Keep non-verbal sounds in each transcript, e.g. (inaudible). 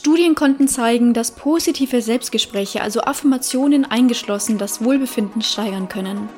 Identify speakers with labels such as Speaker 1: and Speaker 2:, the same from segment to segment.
Speaker 1: Studien konnten zeigen, dass positive Selbstgespräche, also Affirmationen eingeschlossen, das Wohlbefinden steigern können.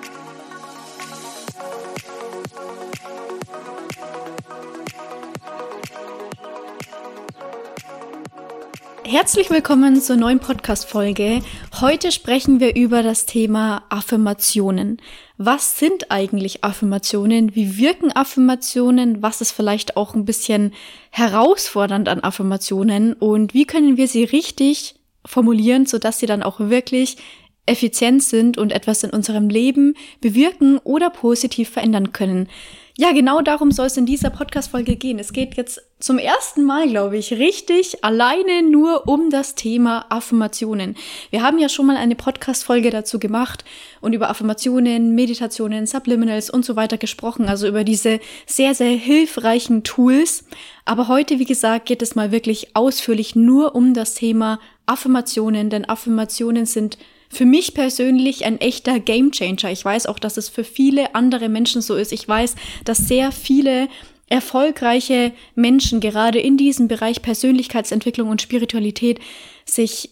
Speaker 1: Herzlich willkommen zur neuen Podcast-Folge. Heute sprechen wir über das Thema Affirmationen. Was sind eigentlich Affirmationen? Wie wirken Affirmationen? Was ist vielleicht auch ein bisschen herausfordernd an Affirmationen? Und wie können wir sie richtig formulieren, sodass sie dann auch wirklich effizient sind und etwas in unserem Leben bewirken oder positiv verändern können? Ja, genau darum soll es in dieser Podcast-Folge gehen. Es geht jetzt zum ersten Mal, glaube ich, richtig alleine nur um das Thema Affirmationen. Wir haben ja schon mal eine Podcast-Folge dazu gemacht und über Affirmationen, Meditationen, Subliminals und so weiter gesprochen, also über diese sehr, sehr hilfreichen Tools. Aber heute, wie gesagt, geht es mal wirklich ausführlich nur um das Thema Affirmationen, denn Affirmationen sind für mich persönlich ein echter Gamechanger. Ich weiß auch, dass es für viele andere Menschen so ist. Ich weiß, dass sehr viele erfolgreiche Menschen gerade in diesem Bereich Persönlichkeitsentwicklung und Spiritualität sich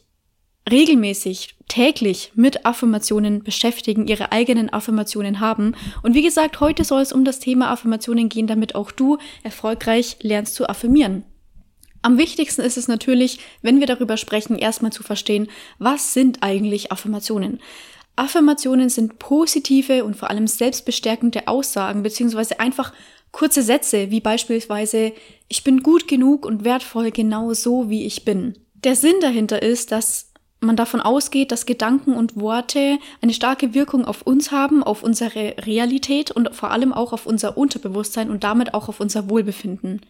Speaker 1: regelmäßig, täglich mit Affirmationen beschäftigen, ihre eigenen Affirmationen haben. Und wie gesagt, heute soll es um das Thema Affirmationen gehen, damit auch du erfolgreich lernst zu affirmieren. Am wichtigsten ist es natürlich, wenn wir darüber sprechen, erstmal zu verstehen, was sind eigentlich Affirmationen. Affirmationen sind positive und vor allem selbstbestärkende Aussagen beziehungsweise einfach kurze Sätze, wie beispielsweise ich bin gut genug und wertvoll genau so, wie ich bin. Der Sinn dahinter ist, dass man davon ausgeht, dass Gedanken und Worte eine starke Wirkung auf uns haben, auf unsere Realität und vor allem auch auf unser Unterbewusstsein und damit auch auf unser Wohlbefinden.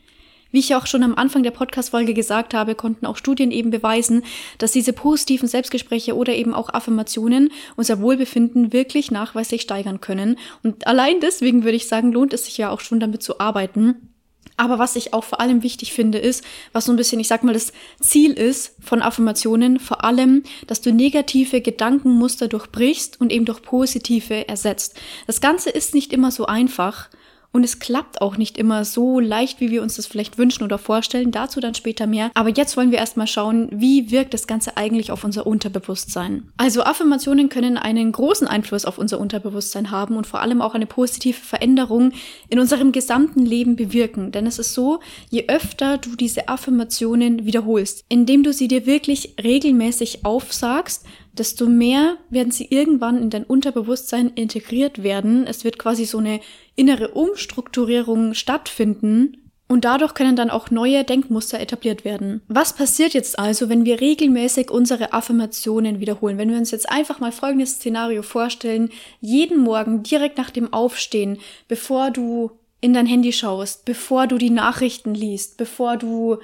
Speaker 1: Wie ich auch schon am Anfang der Podcast-Folge gesagt habe, konnten auch Studien eben beweisen, dass diese positiven Selbstgespräche oder eben auch Affirmationen unser Wohlbefinden wirklich nachweislich steigern können. Und allein deswegen würde ich sagen, lohnt es sich ja auch schon damit zu arbeiten. Aber was ich auch vor allem wichtig finde, ist, was so ein bisschen, ich sag mal, das Ziel ist von Affirmationen, vor allem, dass du negative Gedankenmuster durchbrichst und eben durch positive ersetzt. Das Ganze ist nicht immer so einfach. Und es klappt auch nicht immer so leicht, wie wir uns das vielleicht wünschen oder vorstellen. Dazu dann später mehr. Aber jetzt wollen wir erstmal schauen, wie wirkt das Ganze eigentlich auf unser Unterbewusstsein. Also Affirmationen können einen großen Einfluss auf unser Unterbewusstsein haben und vor allem auch eine positive Veränderung in unserem gesamten Leben bewirken. Denn es ist so, je öfter du diese Affirmationen wiederholst, indem du sie dir wirklich regelmäßig aufsagst, desto mehr werden sie irgendwann in dein Unterbewusstsein integriert werden. Es wird quasi so eine innere Umstrukturierung stattfinden und dadurch können dann auch neue Denkmuster etabliert werden. Was passiert jetzt also, wenn wir regelmäßig unsere Affirmationen wiederholen? Wenn wir uns jetzt einfach mal folgendes Szenario vorstellen, jeden Morgen direkt nach dem Aufstehen, bevor du in dein Handy schaust, bevor du die Nachrichten liest, bevor du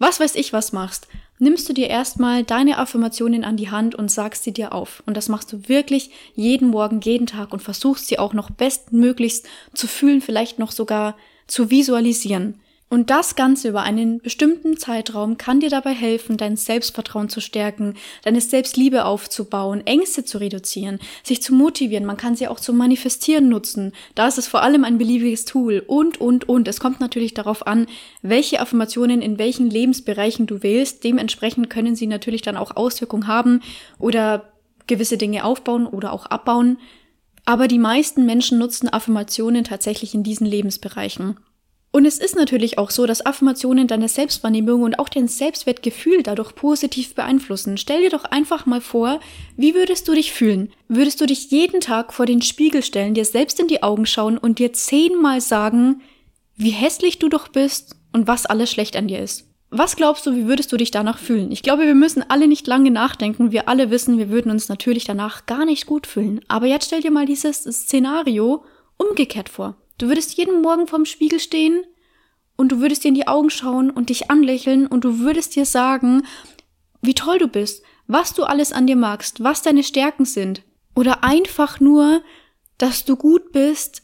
Speaker 1: was weiß ich was machst, nimmst du dir erstmal deine Affirmationen an die Hand und sagst sie dir auf. Und das machst du wirklich jeden Morgen, jeden Tag und versuchst sie auch noch bestmöglichst zu fühlen, vielleicht noch sogar zu visualisieren. Und das Ganze über einen bestimmten Zeitraum kann dir dabei helfen, dein Selbstvertrauen zu stärken, deine Selbstliebe aufzubauen, Ängste zu reduzieren, sich zu motivieren. Man kann sie auch zum Manifestieren nutzen. Da ist es vor allem ein beliebiges Tool. Und, und, und. Es kommt natürlich darauf an, welche Affirmationen in welchen Lebensbereichen du wählst. Dementsprechend können sie natürlich dann auch Auswirkungen haben oder gewisse Dinge aufbauen oder auch abbauen. Aber die meisten Menschen nutzen Affirmationen tatsächlich in diesen Lebensbereichen. Und es ist natürlich auch so, dass Affirmationen deine Selbstwahrnehmung und auch dein Selbstwertgefühl dadurch positiv beeinflussen. Stell dir doch einfach mal vor, wie würdest du dich fühlen? Würdest du dich jeden Tag vor den Spiegel stellen, dir selbst in die Augen schauen und dir zehnmal sagen, wie hässlich du doch bist und was alles schlecht an dir ist? Was glaubst du, wie würdest du dich danach fühlen? Ich glaube, wir müssen alle nicht lange nachdenken. Wir alle wissen, wir würden uns natürlich danach gar nicht gut fühlen. Aber jetzt stell dir mal dieses Szenario umgekehrt vor. Du würdest jeden Morgen vorm Spiegel stehen und du würdest dir in die Augen schauen und dich anlächeln und du würdest dir sagen, wie toll du bist, was du alles an dir magst, was deine Stärken sind. Oder einfach nur, dass du gut bist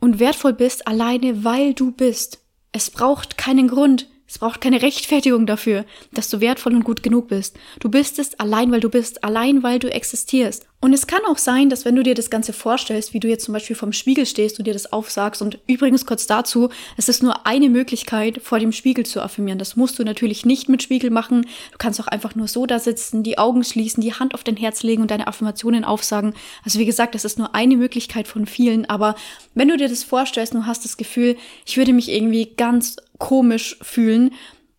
Speaker 1: und wertvoll bist, alleine weil du bist. Es braucht keinen Grund, es braucht keine Rechtfertigung dafür, dass du wertvoll und gut genug bist. Du bist es allein, weil du bist, allein weil du existierst. Und es kann auch sein, dass wenn du dir das Ganze vorstellst, wie du jetzt zum Beispiel vom Spiegel stehst und dir das aufsagst, und übrigens kurz dazu, es ist nur eine Möglichkeit, vor dem Spiegel zu affirmieren. Das musst du natürlich nicht mit Spiegel machen. Du kannst auch einfach nur so da sitzen, die Augen schließen, die Hand auf dein Herz legen und deine Affirmationen aufsagen. Also wie gesagt, das ist nur eine Möglichkeit von vielen. Aber wenn du dir das vorstellst, du hast das Gefühl, ich würde mich irgendwie ganz komisch fühlen,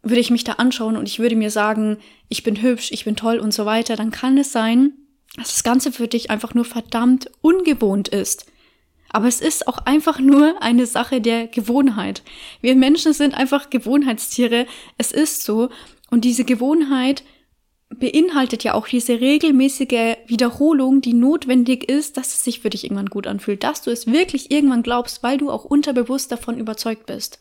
Speaker 1: würde ich mich da anschauen und ich würde mir sagen, ich bin hübsch, ich bin toll und so weiter, dann kann es sein, dass das Ganze für dich einfach nur verdammt ungewohnt ist. Aber es ist auch einfach nur eine Sache der Gewohnheit. Wir Menschen sind einfach Gewohnheitstiere. Es ist so. Und diese Gewohnheit beinhaltet ja auch diese regelmäßige Wiederholung, die notwendig ist, dass es sich für dich irgendwann gut anfühlt, dass du es wirklich irgendwann glaubst, weil du auch unterbewusst davon überzeugt bist.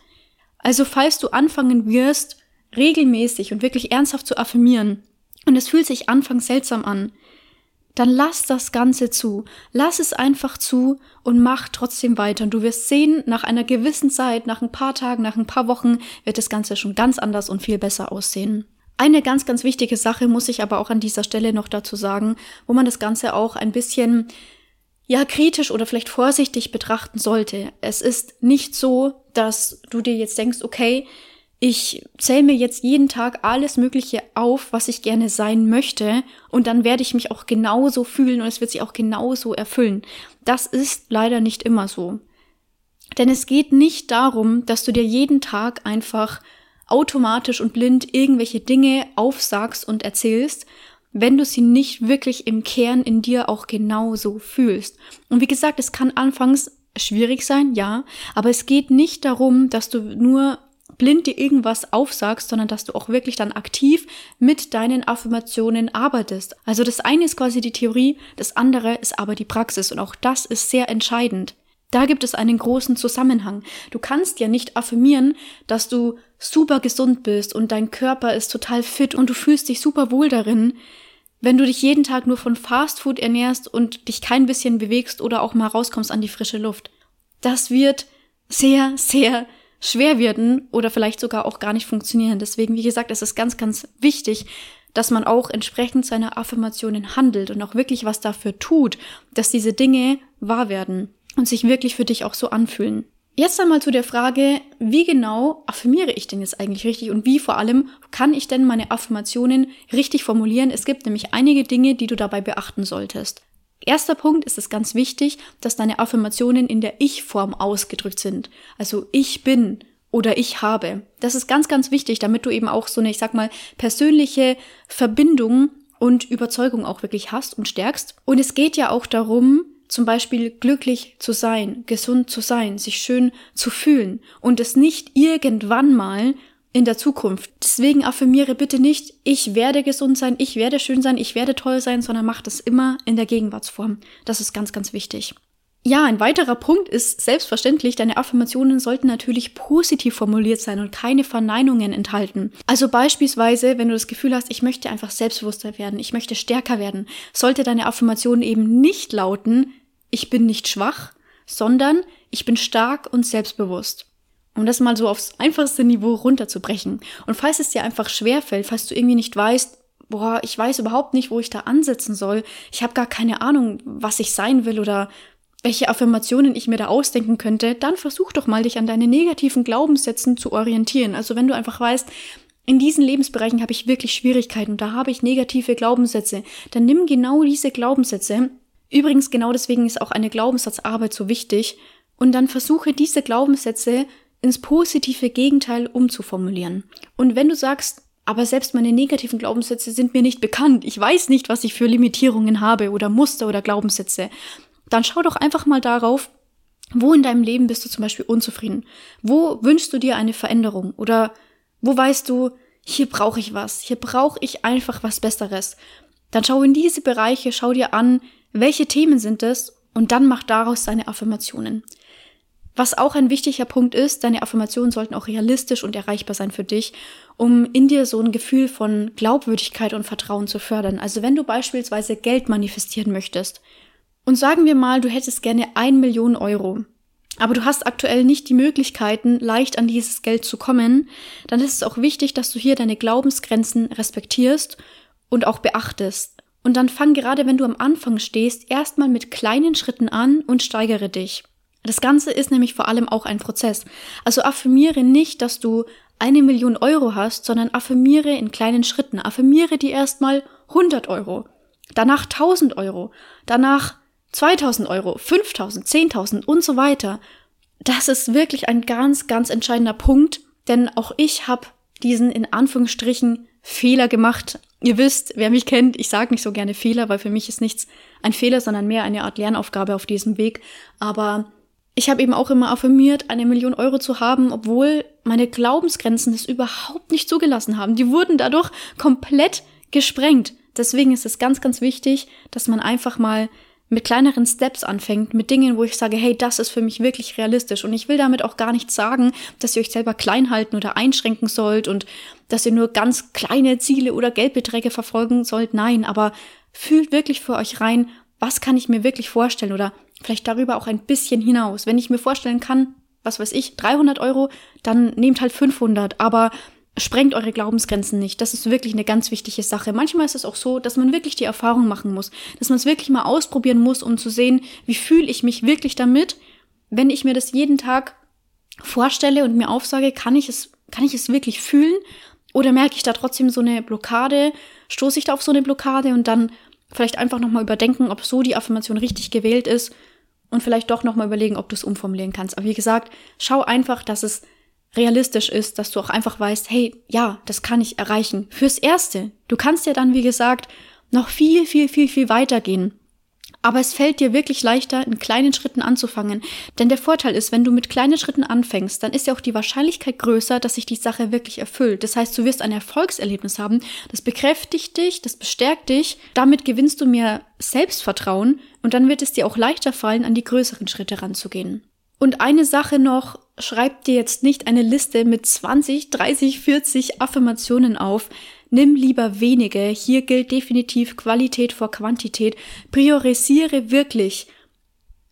Speaker 1: Also falls du anfangen wirst, regelmäßig und wirklich ernsthaft zu affirmieren, und es fühlt sich anfangs seltsam an, dann lass das Ganze zu. Lass es einfach zu und mach trotzdem weiter. Und du wirst sehen, nach einer gewissen Zeit, nach ein paar Tagen, nach ein paar Wochen, wird das Ganze schon ganz anders und viel besser aussehen. Eine ganz, ganz wichtige Sache muss ich aber auch an dieser Stelle noch dazu sagen, wo man das Ganze auch ein bisschen ja kritisch oder vielleicht vorsichtig betrachten sollte. Es ist nicht so, dass du dir jetzt denkst, okay, ich zähle mir jetzt jeden Tag alles Mögliche auf, was ich gerne sein möchte, und dann werde ich mich auch genauso fühlen und es wird sich auch genauso erfüllen. Das ist leider nicht immer so. Denn es geht nicht darum, dass du dir jeden Tag einfach automatisch und blind irgendwelche Dinge aufsagst und erzählst, wenn du sie nicht wirklich im Kern in dir auch genauso fühlst. Und wie gesagt, es kann anfangs schwierig sein, ja, aber es geht nicht darum, dass du nur blind dir irgendwas aufsagst, sondern dass du auch wirklich dann aktiv mit deinen Affirmationen arbeitest. Also das eine ist quasi die Theorie, das andere ist aber die Praxis und auch das ist sehr entscheidend. Da gibt es einen großen Zusammenhang. Du kannst ja nicht affirmieren, dass du super gesund bist und dein Körper ist total fit und du fühlst dich super wohl darin, wenn du dich jeden Tag nur von Fastfood ernährst und dich kein bisschen bewegst oder auch mal rauskommst an die frische Luft. Das wird sehr, sehr schwer werden oder vielleicht sogar auch gar nicht funktionieren. Deswegen, wie gesagt, es ist ganz, ganz wichtig, dass man auch entsprechend seiner Affirmationen handelt und auch wirklich was dafür tut, dass diese Dinge wahr werden und sich wirklich für dich auch so anfühlen. Jetzt einmal zu der Frage, wie genau affirmiere ich denn jetzt eigentlich richtig und wie vor allem kann ich denn meine Affirmationen richtig formulieren? Es gibt nämlich einige Dinge, die du dabei beachten solltest. Erster Punkt ist es ganz wichtig, dass deine Affirmationen in der Ich-Form ausgedrückt sind. Also ich bin oder ich habe. Das ist ganz, ganz wichtig, damit du eben auch so eine, ich sag mal, persönliche Verbindung und Überzeugung auch wirklich hast und stärkst. Und es geht ja auch darum, zum Beispiel glücklich zu sein, gesund zu sein, sich schön zu fühlen und es nicht irgendwann mal in der Zukunft. Deswegen affirmiere bitte nicht, ich werde gesund sein, ich werde schön sein, ich werde toll sein, sondern mach das immer in der Gegenwartsform. Das ist ganz, ganz wichtig. Ja, ein weiterer Punkt ist selbstverständlich, deine Affirmationen sollten natürlich positiv formuliert sein und keine Verneinungen enthalten. Also beispielsweise, wenn du das Gefühl hast, ich möchte einfach selbstbewusster werden, ich möchte stärker werden, sollte deine Affirmation eben nicht lauten, ich bin nicht schwach, sondern ich bin stark und selbstbewusst um das mal so aufs einfachste Niveau runterzubrechen. Und falls es dir einfach schwerfällt, falls du irgendwie nicht weißt, boah, ich weiß überhaupt nicht, wo ich da ansetzen soll, ich habe gar keine Ahnung, was ich sein will oder welche Affirmationen ich mir da ausdenken könnte, dann versuch doch mal, dich an deine negativen Glaubenssätzen zu orientieren. Also wenn du einfach weißt, in diesen Lebensbereichen habe ich wirklich Schwierigkeiten und da habe ich negative Glaubenssätze, dann nimm genau diese Glaubenssätze. Übrigens, genau deswegen ist auch eine Glaubenssatzarbeit so wichtig. Und dann versuche diese Glaubenssätze ins positive Gegenteil umzuformulieren. Und wenn du sagst, aber selbst meine negativen Glaubenssätze sind mir nicht bekannt, ich weiß nicht, was ich für Limitierungen habe oder Muster oder Glaubenssätze, dann schau doch einfach mal darauf, wo in deinem Leben bist du zum Beispiel unzufrieden? Wo wünschst du dir eine Veränderung? Oder wo weißt du, hier brauche ich was, hier brauche ich einfach was Besseres? Dann schau in diese Bereiche, schau dir an, welche Themen sind es und dann mach daraus deine Affirmationen. Was auch ein wichtiger Punkt ist, deine Affirmationen sollten auch realistisch und erreichbar sein für dich, um in dir so ein Gefühl von Glaubwürdigkeit und Vertrauen zu fördern. Also wenn du beispielsweise Geld manifestieren möchtest und sagen wir mal, du hättest gerne ein Million Euro, aber du hast aktuell nicht die Möglichkeiten, leicht an dieses Geld zu kommen, dann ist es auch wichtig, dass du hier deine Glaubensgrenzen respektierst und auch beachtest. Und dann fang gerade, wenn du am Anfang stehst, erstmal mit kleinen Schritten an und steigere dich. Das Ganze ist nämlich vor allem auch ein Prozess. Also affirmiere nicht, dass du eine Million Euro hast, sondern affirmiere in kleinen Schritten. Affirmiere die erstmal 100 Euro, danach 1000 Euro, danach 2000 Euro, 5000, 10.000 und so weiter. Das ist wirklich ein ganz, ganz entscheidender Punkt, denn auch ich habe diesen in Anführungsstrichen Fehler gemacht. Ihr wisst, wer mich kennt, ich sage nicht so gerne Fehler, weil für mich ist nichts ein Fehler, sondern mehr eine Art Lernaufgabe auf diesem Weg. Aber ich habe eben auch immer affirmiert, eine Million Euro zu haben, obwohl meine Glaubensgrenzen das überhaupt nicht zugelassen haben. Die wurden dadurch komplett gesprengt. Deswegen ist es ganz, ganz wichtig, dass man einfach mal mit kleineren Steps anfängt, mit Dingen, wo ich sage, hey, das ist für mich wirklich realistisch. Und ich will damit auch gar nicht sagen, dass ihr euch selber klein halten oder einschränken sollt und dass ihr nur ganz kleine Ziele oder Geldbeträge verfolgen sollt. Nein, aber fühlt wirklich für euch rein, was kann ich mir wirklich vorstellen oder vielleicht darüber auch ein bisschen hinaus. Wenn ich mir vorstellen kann, was weiß ich, 300 Euro, dann nehmt halt 500, aber sprengt eure Glaubensgrenzen nicht. Das ist wirklich eine ganz wichtige Sache. Manchmal ist es auch so, dass man wirklich die Erfahrung machen muss, dass man es wirklich mal ausprobieren muss, um zu sehen, wie fühle ich mich wirklich damit, wenn ich mir das jeden Tag vorstelle und mir aufsage, kann ich es, kann ich es wirklich fühlen? Oder merke ich da trotzdem so eine Blockade? Stoße ich da auf so eine Blockade und dann vielleicht einfach nochmal überdenken, ob so die Affirmation richtig gewählt ist und vielleicht doch nochmal überlegen, ob du es umformulieren kannst. Aber wie gesagt, schau einfach, dass es realistisch ist, dass du auch einfach weißt, hey, ja, das kann ich erreichen. Fürs Erste. Du kannst ja dann, wie gesagt, noch viel, viel, viel, viel weitergehen. Aber es fällt dir wirklich leichter, in kleinen Schritten anzufangen. Denn der Vorteil ist, wenn du mit kleinen Schritten anfängst, dann ist ja auch die Wahrscheinlichkeit größer, dass sich die Sache wirklich erfüllt. Das heißt, du wirst ein Erfolgserlebnis haben. Das bekräftigt dich, das bestärkt dich. Damit gewinnst du mehr Selbstvertrauen und dann wird es dir auch leichter fallen, an die größeren Schritte ranzugehen. Und eine Sache noch, schreib dir jetzt nicht eine Liste mit 20, 30, 40 Affirmationen auf. Nimm lieber wenige. Hier gilt definitiv Qualität vor Quantität. Priorisiere wirklich.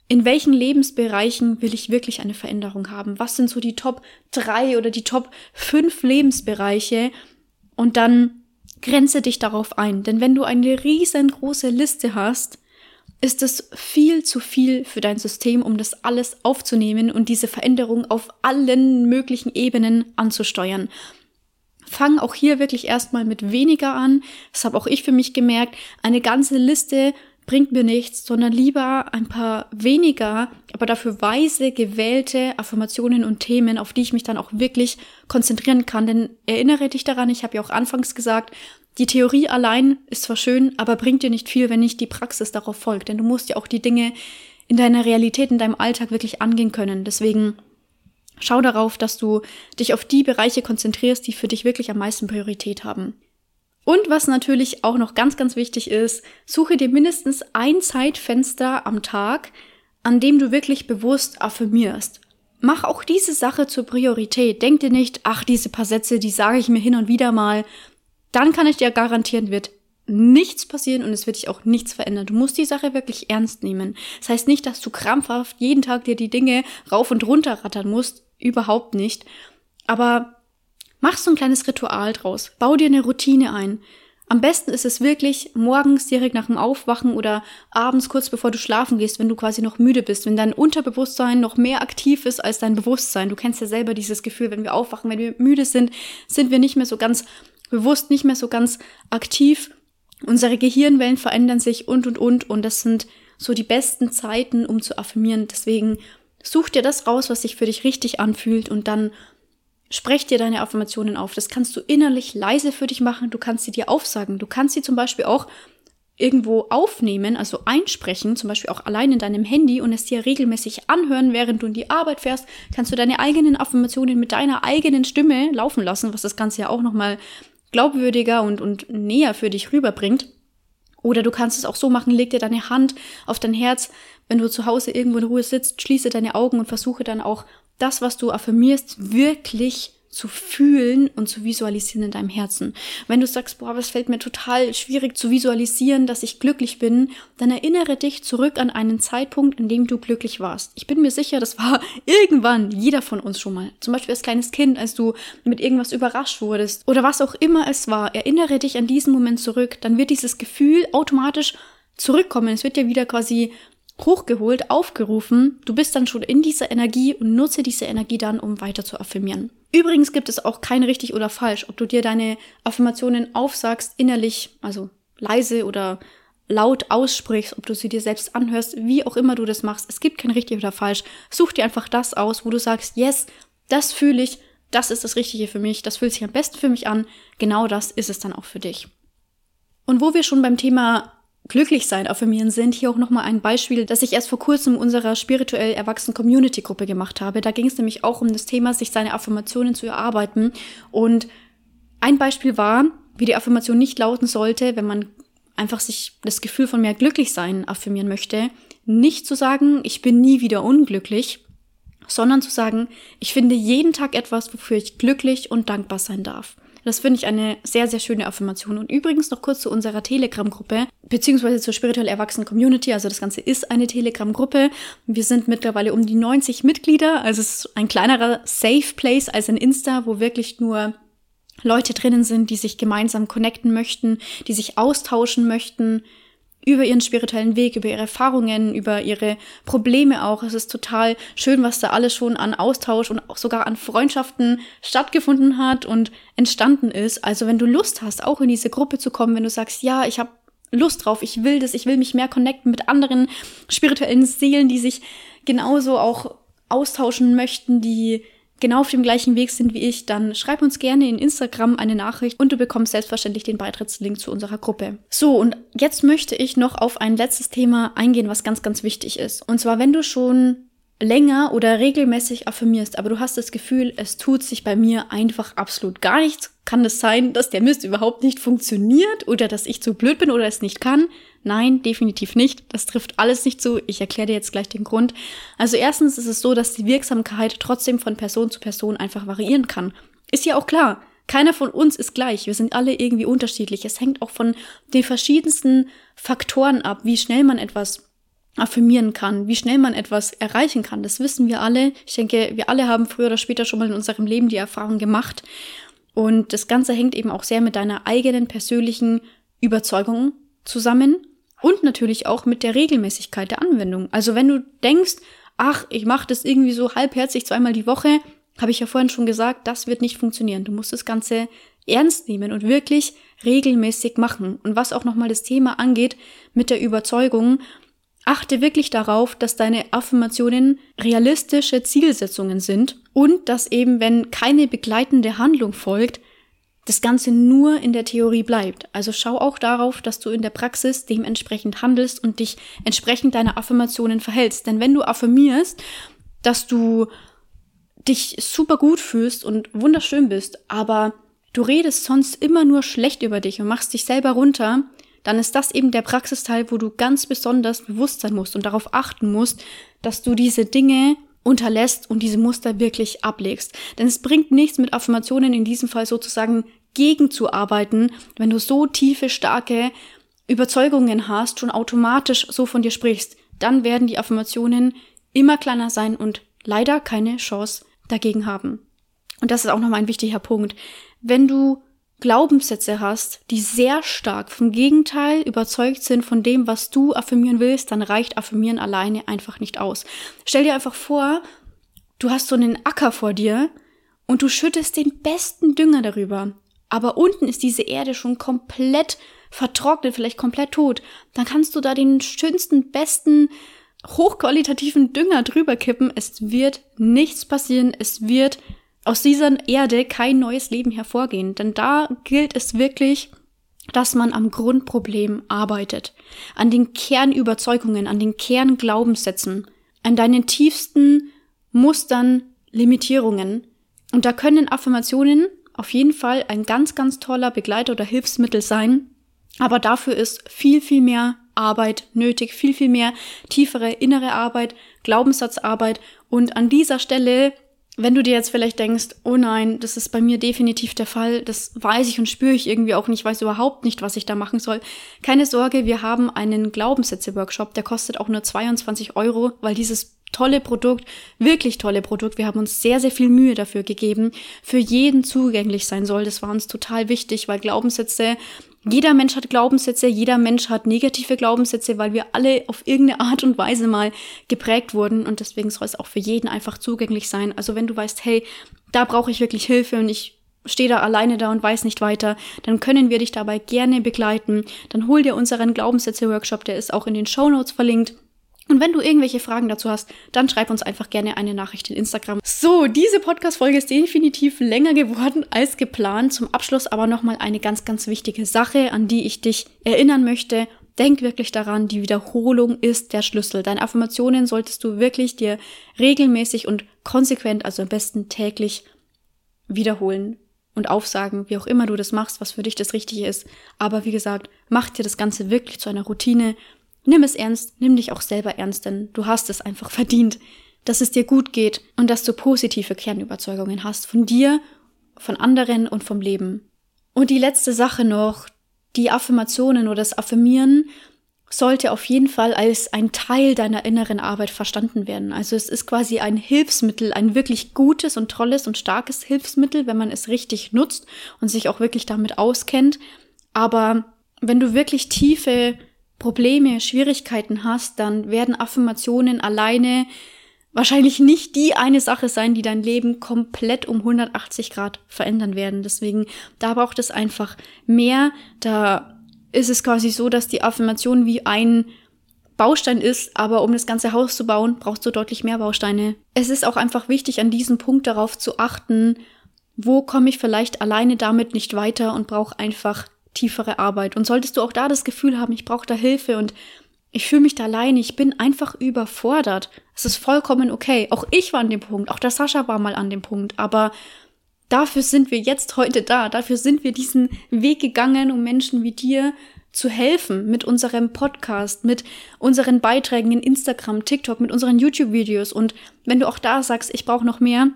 Speaker 1: In welchen Lebensbereichen will ich wirklich eine Veränderung haben? Was sind so die Top 3 oder die Top 5 Lebensbereiche? Und dann grenze dich darauf ein. Denn wenn du eine riesengroße Liste hast, ist es viel zu viel für dein System, um das alles aufzunehmen und diese Veränderung auf allen möglichen Ebenen anzusteuern. Fang auch hier wirklich erstmal mit weniger an. Das habe auch ich für mich gemerkt. Eine ganze Liste bringt mir nichts, sondern lieber ein paar weniger, aber dafür weise gewählte Affirmationen und Themen, auf die ich mich dann auch wirklich konzentrieren kann. Denn erinnere dich daran, ich habe ja auch anfangs gesagt, die Theorie allein ist zwar schön, aber bringt dir nicht viel, wenn nicht die Praxis darauf folgt. Denn du musst ja auch die Dinge in deiner Realität, in deinem Alltag wirklich angehen können. Deswegen schau darauf, dass du dich auf die Bereiche konzentrierst, die für dich wirklich am meisten Priorität haben. Und was natürlich auch noch ganz, ganz wichtig ist, suche dir mindestens ein Zeitfenster am Tag, an dem du wirklich bewusst affirmierst. Mach auch diese Sache zur Priorität. Denk dir nicht, ach, diese paar Sätze, die sage ich mir hin und wieder mal dann kann ich dir garantieren, wird nichts passieren und es wird dich auch nichts verändern. Du musst die Sache wirklich ernst nehmen. Das heißt nicht, dass du krampfhaft jeden Tag dir die Dinge rauf und runter rattern musst. Überhaupt nicht. Aber mach so ein kleines Ritual draus. Bau dir eine Routine ein. Am besten ist es wirklich morgens direkt nach dem Aufwachen oder abends kurz bevor du schlafen gehst, wenn du quasi noch müde bist, wenn dein Unterbewusstsein noch mehr aktiv ist als dein Bewusstsein. Du kennst ja selber dieses Gefühl, wenn wir aufwachen, wenn wir müde sind, sind wir nicht mehr so ganz bewusst nicht mehr so ganz aktiv. Unsere Gehirnwellen verändern sich und und und und das sind so die besten Zeiten, um zu affirmieren. Deswegen such dir das raus, was sich für dich richtig anfühlt und dann sprech dir deine Affirmationen auf. Das kannst du innerlich leise für dich machen. Du kannst sie dir aufsagen. Du kannst sie zum Beispiel auch irgendwo aufnehmen, also einsprechen, zum Beispiel auch allein in deinem Handy und es dir regelmäßig anhören, während du in die Arbeit fährst, kannst du deine eigenen Affirmationen mit deiner eigenen Stimme laufen lassen, was das Ganze ja auch nochmal glaubwürdiger und, und näher für dich rüberbringt. Oder du kannst es auch so machen, leg dir deine Hand auf dein Herz, wenn du zu Hause irgendwo in Ruhe sitzt, schließe deine Augen und versuche dann auch das, was du affirmierst, wirklich zu fühlen und zu visualisieren in deinem Herzen. Wenn du sagst, boah, es fällt mir total schwierig zu visualisieren, dass ich glücklich bin, dann erinnere dich zurück an einen Zeitpunkt, in dem du glücklich warst. Ich bin mir sicher, das war (laughs) irgendwann jeder von uns schon mal. Zum Beispiel als kleines Kind, als du mit irgendwas überrascht wurdest oder was auch immer es war. Erinnere dich an diesen Moment zurück, dann wird dieses Gefühl automatisch zurückkommen. Es wird ja wieder quasi hochgeholt, aufgerufen. Du bist dann schon in dieser Energie und nutze diese Energie dann, um weiter zu affirmieren. Übrigens gibt es auch kein richtig oder falsch, ob du dir deine Affirmationen aufsagst, innerlich, also leise oder laut aussprichst, ob du sie dir selbst anhörst, wie auch immer du das machst. Es gibt kein richtig oder falsch. Such dir einfach das aus, wo du sagst, yes, das fühle ich, das ist das Richtige für mich, das fühlt sich am besten für mich an. Genau das ist es dann auch für dich. Und wo wir schon beim Thema glücklich sein affirmieren sind, hier auch nochmal ein Beispiel, das ich erst vor kurzem unserer spirituell erwachsenen Community-Gruppe gemacht habe. Da ging es nämlich auch um das Thema, sich seine Affirmationen zu erarbeiten. Und ein Beispiel war, wie die Affirmation nicht lauten sollte, wenn man einfach sich das Gefühl von mehr Glücklichsein affirmieren möchte, nicht zu sagen, ich bin nie wieder unglücklich, sondern zu sagen, ich finde jeden Tag etwas, wofür ich glücklich und dankbar sein darf. Das finde ich eine sehr, sehr schöne Affirmation. Und übrigens noch kurz zu unserer Telegram-Gruppe, beziehungsweise zur spirituell erwachsenen Community. Also das Ganze ist eine Telegram-Gruppe. Wir sind mittlerweile um die 90 Mitglieder. Also es ist ein kleinerer Safe Place als ein Insta, wo wirklich nur Leute drinnen sind, die sich gemeinsam connecten möchten, die sich austauschen möchten, über ihren spirituellen Weg, über ihre Erfahrungen, über ihre Probleme auch. Es ist total schön, was da alles schon an Austausch und auch sogar an Freundschaften stattgefunden hat und entstanden ist. Also wenn du Lust hast, auch in diese Gruppe zu kommen, wenn du sagst, ja, ich habe Lust drauf, ich will das, ich will mich mehr connecten mit anderen spirituellen Seelen, die sich genauso auch austauschen möchten, die genau auf dem gleichen Weg sind wie ich, dann schreib uns gerne in Instagram eine Nachricht und du bekommst selbstverständlich den Beitrittslink zu unserer Gruppe. So, und jetzt möchte ich noch auf ein letztes Thema eingehen, was ganz, ganz wichtig ist. Und zwar, wenn du schon länger oder regelmäßig affirmierst, aber du hast das Gefühl, es tut sich bei mir einfach absolut gar nichts, kann es sein, dass der Mist überhaupt nicht funktioniert oder dass ich zu blöd bin oder es nicht kann? Nein, definitiv nicht. Das trifft alles nicht zu. Ich erkläre dir jetzt gleich den Grund. Also erstens ist es so, dass die Wirksamkeit trotzdem von Person zu Person einfach variieren kann. Ist ja auch klar. Keiner von uns ist gleich. Wir sind alle irgendwie unterschiedlich. Es hängt auch von den verschiedensten Faktoren ab, wie schnell man etwas affirmieren kann, wie schnell man etwas erreichen kann. Das wissen wir alle. Ich denke, wir alle haben früher oder später schon mal in unserem Leben die Erfahrung gemacht. Und das Ganze hängt eben auch sehr mit deiner eigenen persönlichen Überzeugung zusammen und natürlich auch mit der Regelmäßigkeit der Anwendung. Also wenn du denkst, ach, ich mache das irgendwie so halbherzig zweimal die Woche, habe ich ja vorhin schon gesagt, das wird nicht funktionieren. Du musst das Ganze ernst nehmen und wirklich regelmäßig machen. Und was auch nochmal das Thema angeht mit der Überzeugung, Achte wirklich darauf, dass deine Affirmationen realistische Zielsetzungen sind und dass eben, wenn keine begleitende Handlung folgt, das Ganze nur in der Theorie bleibt. Also schau auch darauf, dass du in der Praxis dementsprechend handelst und dich entsprechend deiner Affirmationen verhältst. Denn wenn du affirmierst, dass du dich super gut fühlst und wunderschön bist, aber du redest sonst immer nur schlecht über dich und machst dich selber runter, dann ist das eben der Praxisteil, wo du ganz besonders bewusst sein musst und darauf achten musst, dass du diese Dinge unterlässt und diese Muster wirklich ablegst. Denn es bringt nichts mit Affirmationen in diesem Fall sozusagen gegenzuarbeiten, wenn du so tiefe, starke Überzeugungen hast, schon automatisch so von dir sprichst. Dann werden die Affirmationen immer kleiner sein und leider keine Chance dagegen haben. Und das ist auch nochmal ein wichtiger Punkt. Wenn du Glaubenssätze hast, die sehr stark vom Gegenteil überzeugt sind von dem, was du affirmieren willst, dann reicht affirmieren alleine einfach nicht aus. Stell dir einfach vor, du hast so einen Acker vor dir und du schüttest den besten Dünger darüber. Aber unten ist diese Erde schon komplett vertrocknet, vielleicht komplett tot. Dann kannst du da den schönsten, besten, hochqualitativen Dünger drüber kippen. Es wird nichts passieren. Es wird aus dieser Erde kein neues Leben hervorgehen. Denn da gilt es wirklich, dass man am Grundproblem arbeitet, an den Kernüberzeugungen, an den Kernglaubenssätzen, an deinen tiefsten Mustern, Limitierungen. Und da können Affirmationen auf jeden Fall ein ganz, ganz toller Begleiter oder Hilfsmittel sein. Aber dafür ist viel, viel mehr Arbeit nötig, viel, viel mehr tiefere innere Arbeit, Glaubenssatzarbeit. Und an dieser Stelle wenn du dir jetzt vielleicht denkst, oh nein, das ist bei mir definitiv der Fall, das weiß ich und spüre ich irgendwie auch nicht, weiß überhaupt nicht, was ich da machen soll. Keine Sorge, wir haben einen Glaubenssätze-Workshop, der kostet auch nur 22 Euro, weil dieses tolle Produkt, wirklich tolle Produkt, wir haben uns sehr, sehr viel Mühe dafür gegeben, für jeden zugänglich sein soll. Das war uns total wichtig, weil Glaubenssätze jeder Mensch hat Glaubenssätze, jeder Mensch hat negative Glaubenssätze, weil wir alle auf irgendeine Art und Weise mal geprägt wurden und deswegen soll es auch für jeden einfach zugänglich sein. Also wenn du weißt, hey, da brauche ich wirklich Hilfe und ich stehe da alleine da und weiß nicht weiter, dann können wir dich dabei gerne begleiten. Dann hol dir unseren Glaubenssätze-Workshop, der ist auch in den Show Notes verlinkt. Und wenn du irgendwelche Fragen dazu hast, dann schreib uns einfach gerne eine Nachricht in Instagram. So, diese Podcast-Folge ist definitiv länger geworden als geplant. Zum Abschluss aber nochmal eine ganz, ganz wichtige Sache, an die ich dich erinnern möchte. Denk wirklich daran, die Wiederholung ist der Schlüssel. Deine Affirmationen solltest du wirklich dir regelmäßig und konsequent, also am besten täglich wiederholen und aufsagen, wie auch immer du das machst, was für dich das Richtige ist. Aber wie gesagt, mach dir das Ganze wirklich zu einer Routine Nimm es ernst, nimm dich auch selber ernst, denn du hast es einfach verdient, dass es dir gut geht und dass du positive Kernüberzeugungen hast von dir, von anderen und vom Leben. Und die letzte Sache noch, die Affirmationen oder das Affirmieren sollte auf jeden Fall als ein Teil deiner inneren Arbeit verstanden werden. Also es ist quasi ein Hilfsmittel, ein wirklich gutes und tolles und starkes Hilfsmittel, wenn man es richtig nutzt und sich auch wirklich damit auskennt. Aber wenn du wirklich tiefe Probleme, Schwierigkeiten hast, dann werden Affirmationen alleine wahrscheinlich nicht die eine Sache sein, die dein Leben komplett um 180 Grad verändern werden. Deswegen, da braucht es einfach mehr. Da ist es quasi so, dass die Affirmation wie ein Baustein ist, aber um das ganze Haus zu bauen, brauchst du deutlich mehr Bausteine. Es ist auch einfach wichtig, an diesem Punkt darauf zu achten, wo komme ich vielleicht alleine damit nicht weiter und brauche einfach tiefere Arbeit. Und solltest du auch da das Gefühl haben, ich brauche da Hilfe und ich fühle mich da allein, ich bin einfach überfordert. Es ist vollkommen okay. Auch ich war an dem Punkt, auch der Sascha war mal an dem Punkt, aber dafür sind wir jetzt heute da. Dafür sind wir diesen Weg gegangen, um Menschen wie dir zu helfen mit unserem Podcast, mit unseren Beiträgen in Instagram, TikTok, mit unseren YouTube-Videos. Und wenn du auch da sagst, ich brauche noch mehr,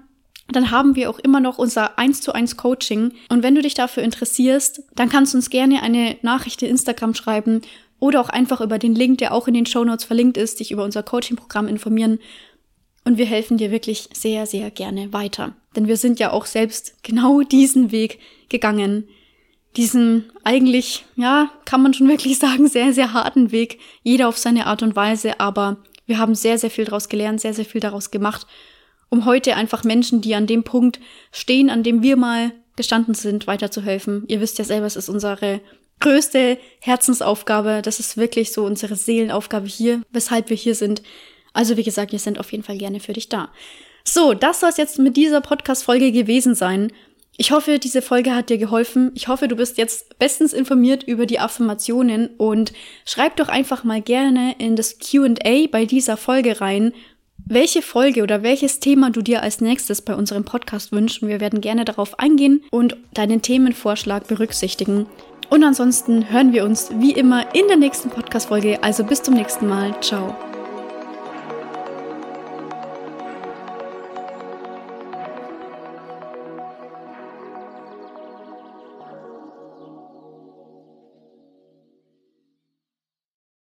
Speaker 1: dann haben wir auch immer noch unser 1 zu 1 Coaching. Und wenn du dich dafür interessierst, dann kannst du uns gerne eine Nachricht in Instagram schreiben oder auch einfach über den Link, der auch in den Show Notes verlinkt ist, dich über unser Coaching-Programm informieren. Und wir helfen dir wirklich sehr, sehr gerne weiter. Denn wir sind ja auch selbst genau (laughs) diesen Weg gegangen. Diesen eigentlich, ja, kann man schon wirklich sagen, sehr, sehr harten Weg. Jeder auf seine Art und Weise. Aber wir haben sehr, sehr viel daraus gelernt, sehr, sehr viel daraus gemacht um heute einfach Menschen, die an dem Punkt stehen, an dem wir mal gestanden sind, weiterzuhelfen. Ihr wisst ja selber, es ist unsere größte Herzensaufgabe. Das ist wirklich so unsere Seelenaufgabe hier, weshalb wir hier sind. Also wie gesagt, wir sind auf jeden Fall gerne für dich da. So, das soll es jetzt mit dieser Podcast-Folge gewesen sein. Ich hoffe, diese Folge hat dir geholfen. Ich hoffe, du bist jetzt bestens informiert über die Affirmationen und schreib doch einfach mal gerne in das QA bei dieser Folge rein, welche Folge oder welches Thema du dir als nächstes bei unserem Podcast wünschst. Wir werden gerne darauf eingehen und deinen Themenvorschlag berücksichtigen. Und ansonsten hören wir uns wie immer in der nächsten Podcast-Folge. Also bis zum nächsten Mal. Ciao.